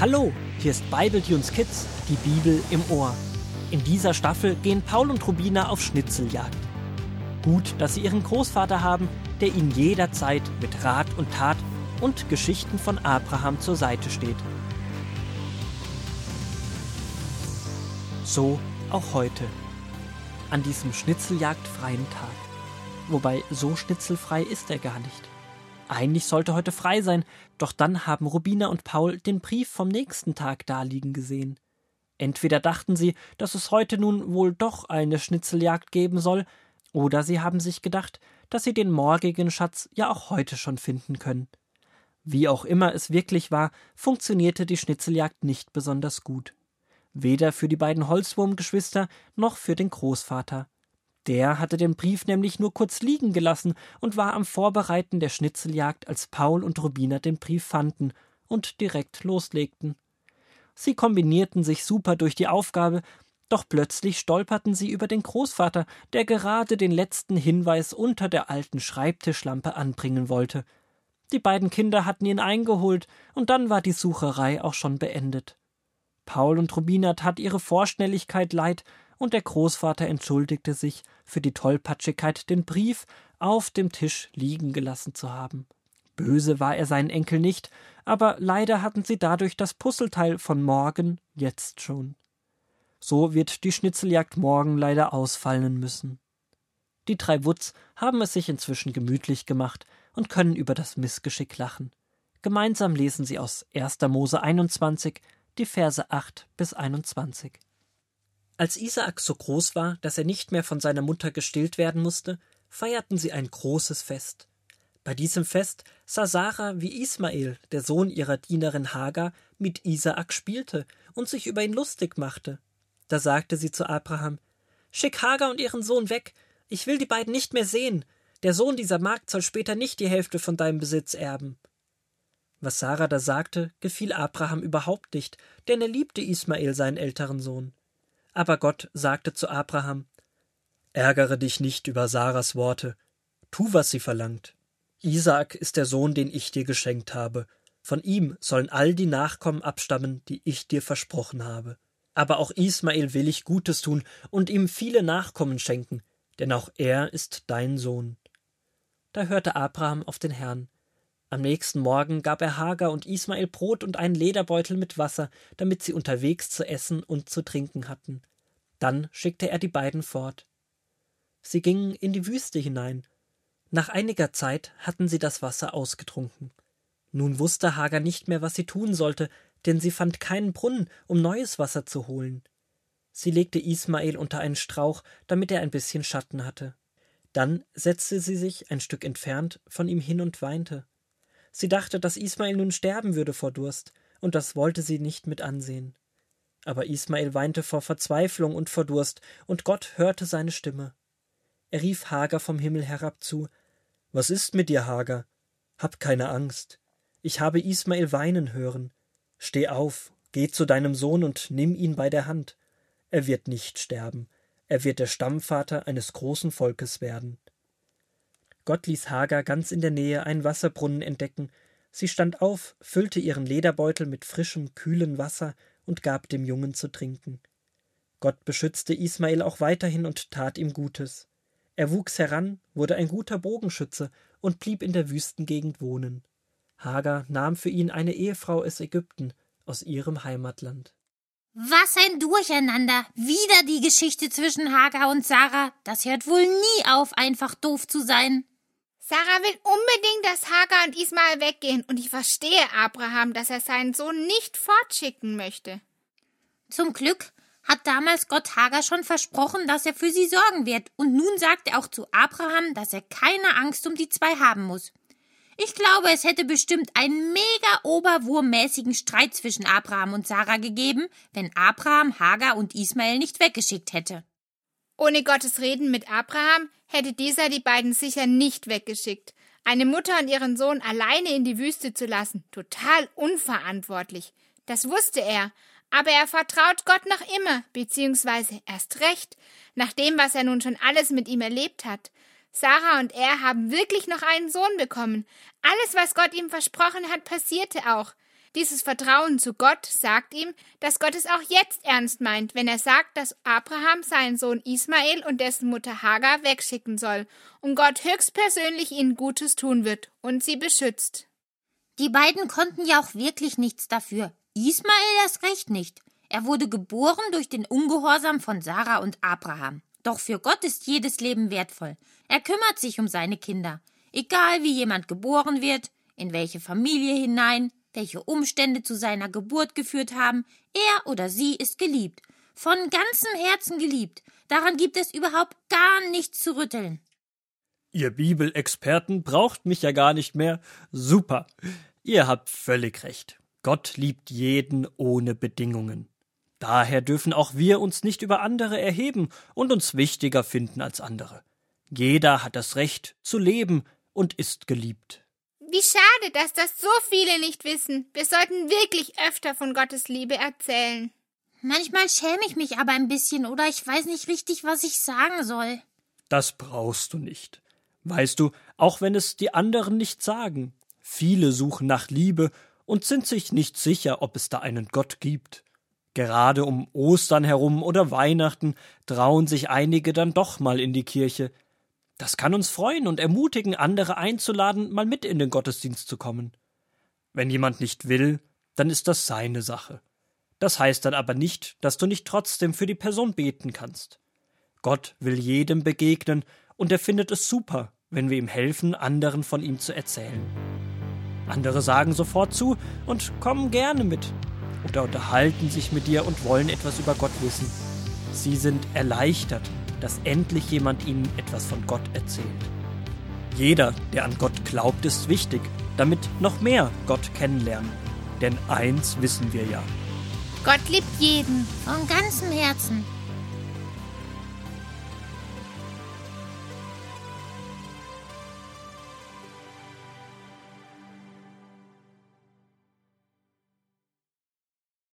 Hallo, hier ist Bibletunes Kids, die Bibel im Ohr. In dieser Staffel gehen Paul und Rubina auf Schnitzeljagd. Gut, dass sie ihren Großvater haben, der ihnen jederzeit mit Rat und Tat und Geschichten von Abraham zur Seite steht. So auch heute, an diesem schnitzeljagdfreien Tag. Wobei so schnitzelfrei ist er gar nicht. Eigentlich sollte heute frei sein, doch dann haben Rubina und Paul den Brief vom nächsten Tag daliegen gesehen. Entweder dachten sie, dass es heute nun wohl doch eine Schnitzeljagd geben soll, oder sie haben sich gedacht, dass sie den morgigen Schatz ja auch heute schon finden können. Wie auch immer es wirklich war, funktionierte die Schnitzeljagd nicht besonders gut. Weder für die beiden Holzwurmgeschwister noch für den Großvater. Der hatte den Brief nämlich nur kurz liegen gelassen und war am Vorbereiten der Schnitzeljagd, als Paul und Rubina den Brief fanden und direkt loslegten. Sie kombinierten sich super durch die Aufgabe, doch plötzlich stolperten sie über den Großvater, der gerade den letzten Hinweis unter der alten Schreibtischlampe anbringen wollte. Die beiden Kinder hatten ihn eingeholt, und dann war die Sucherei auch schon beendet. Paul und Rubina tat ihre Vorschnelligkeit leid, und der Großvater entschuldigte sich für die Tollpatschigkeit, den Brief auf dem Tisch liegen gelassen zu haben. Böse war er seinen Enkel nicht, aber leider hatten sie dadurch das Puzzleteil von morgen jetzt schon. So wird die Schnitzeljagd morgen leider ausfallen müssen. Die drei Wutz haben es sich inzwischen gemütlich gemacht und können über das Missgeschick lachen. Gemeinsam lesen sie aus 1. Mose 21 die Verse 8 bis 21. Als Isaak so groß war, dass er nicht mehr von seiner Mutter gestillt werden musste, feierten sie ein großes Fest. Bei diesem Fest sah Sarah, wie Ismael, der Sohn ihrer Dienerin Hagar, mit Isaak spielte und sich über ihn lustig machte. Da sagte sie zu Abraham: Schick Hagar und ihren Sohn weg, ich will die beiden nicht mehr sehen. Der Sohn dieser Magd soll später nicht die Hälfte von deinem Besitz erben. Was Sarah da sagte, gefiel Abraham überhaupt nicht, denn er liebte Ismael, seinen älteren Sohn. Aber Gott sagte zu Abraham Ärgere dich nicht über Sarahs Worte, tu, was sie verlangt. Isaak ist der Sohn, den ich dir geschenkt habe. Von ihm sollen all die Nachkommen abstammen, die ich dir versprochen habe. Aber auch Ismael will ich Gutes tun und ihm viele Nachkommen schenken, denn auch er ist dein Sohn. Da hörte Abraham auf den Herrn. Am nächsten Morgen gab er Hagar und Ismael Brot und einen Lederbeutel mit Wasser, damit sie unterwegs zu essen und zu trinken hatten. Dann schickte er die beiden fort. Sie gingen in die Wüste hinein. Nach einiger Zeit hatten sie das Wasser ausgetrunken. Nun wusste Hagar nicht mehr, was sie tun sollte, denn sie fand keinen Brunnen, um neues Wasser zu holen. Sie legte Ismael unter einen Strauch, damit er ein bisschen Schatten hatte. Dann setzte sie sich ein Stück entfernt von ihm hin und weinte. Sie dachte, dass Ismael nun sterben würde vor Durst, und das wollte sie nicht mit ansehen. Aber Ismael weinte vor Verzweiflung und vor Durst, und Gott hörte seine Stimme. Er rief Hagar vom Himmel herab zu Was ist mit dir, Hagar? Hab keine Angst. Ich habe Ismael weinen hören. Steh auf, geh zu deinem Sohn und nimm ihn bei der Hand. Er wird nicht sterben, er wird der Stammvater eines großen Volkes werden. Gott ließ Hagar ganz in der Nähe einen Wasserbrunnen entdecken. Sie stand auf, füllte ihren Lederbeutel mit frischem, kühlen Wasser und gab dem Jungen zu trinken. Gott beschützte Ismael auch weiterhin und tat ihm Gutes. Er wuchs heran, wurde ein guter Bogenschütze und blieb in der Wüstengegend wohnen. Hagar nahm für ihn eine Ehefrau aus Ägypten, aus ihrem Heimatland. Was ein Durcheinander! Wieder die Geschichte zwischen Hagar und Sarah. Das hört wohl nie auf, einfach doof zu sein. Sarah will unbedingt, dass Hagar und Ismael weggehen, und ich verstehe Abraham, dass er seinen Sohn nicht fortschicken möchte. Zum Glück hat damals Gott Hagar schon versprochen, dass er für sie sorgen wird, und nun sagt er auch zu Abraham, dass er keine Angst um die zwei haben muss. Ich glaube, es hätte bestimmt einen mega oberwurmmäßigen Streit zwischen Abraham und Sarah gegeben, wenn Abraham Hagar und Ismael nicht weggeschickt hätte. Ohne Gottes Reden mit Abraham hätte dieser die beiden sicher nicht weggeschickt. Eine Mutter und ihren Sohn alleine in die Wüste zu lassen, total unverantwortlich. Das wusste er, aber er vertraut Gott noch immer, beziehungsweise erst recht, nach dem, was er nun schon alles mit ihm erlebt hat. Sarah und er haben wirklich noch einen Sohn bekommen. Alles, was Gott ihm versprochen hat, passierte auch. Dieses Vertrauen zu Gott sagt ihm, dass Gott es auch jetzt ernst meint, wenn er sagt, dass Abraham seinen Sohn Ismael und dessen Mutter Hagar wegschicken soll und Gott höchstpersönlich ihnen Gutes tun wird und sie beschützt. Die beiden konnten ja auch wirklich nichts dafür. Ismael erst recht nicht. Er wurde geboren durch den Ungehorsam von Sarah und Abraham. Doch für Gott ist jedes Leben wertvoll. Er kümmert sich um seine Kinder. Egal wie jemand geboren wird, in welche Familie hinein, welche Umstände zu seiner Geburt geführt haben, er oder sie ist geliebt. Von ganzem Herzen geliebt. Daran gibt es überhaupt gar nichts zu rütteln. Ihr Bibelexperten braucht mich ja gar nicht mehr. Super. Ihr habt völlig recht. Gott liebt jeden ohne Bedingungen. Daher dürfen auch wir uns nicht über andere erheben und uns wichtiger finden als andere. Jeder hat das Recht zu leben und ist geliebt. Wie schade, dass das so viele nicht wissen. Wir sollten wirklich öfter von Gottes Liebe erzählen. Manchmal schäme ich mich aber ein bisschen oder ich weiß nicht richtig, was ich sagen soll. Das brauchst du nicht. Weißt du, auch wenn es die anderen nicht sagen, viele suchen nach Liebe und sind sich nicht sicher, ob es da einen Gott gibt. Gerade um Ostern herum oder Weihnachten trauen sich einige dann doch mal in die Kirche, das kann uns freuen und ermutigen, andere einzuladen, mal mit in den Gottesdienst zu kommen. Wenn jemand nicht will, dann ist das seine Sache. Das heißt dann aber nicht, dass du nicht trotzdem für die Person beten kannst. Gott will jedem begegnen und er findet es super, wenn wir ihm helfen, anderen von ihm zu erzählen. Andere sagen sofort zu und kommen gerne mit oder unterhalten sich mit dir und wollen etwas über Gott wissen. Sie sind erleichtert, dass endlich jemand ihnen etwas von Gott erzählt. Jeder, der an Gott glaubt, ist wichtig, damit noch mehr Gott kennenlernen. Denn eins wissen wir ja. Gott liebt jeden von ganzem Herzen.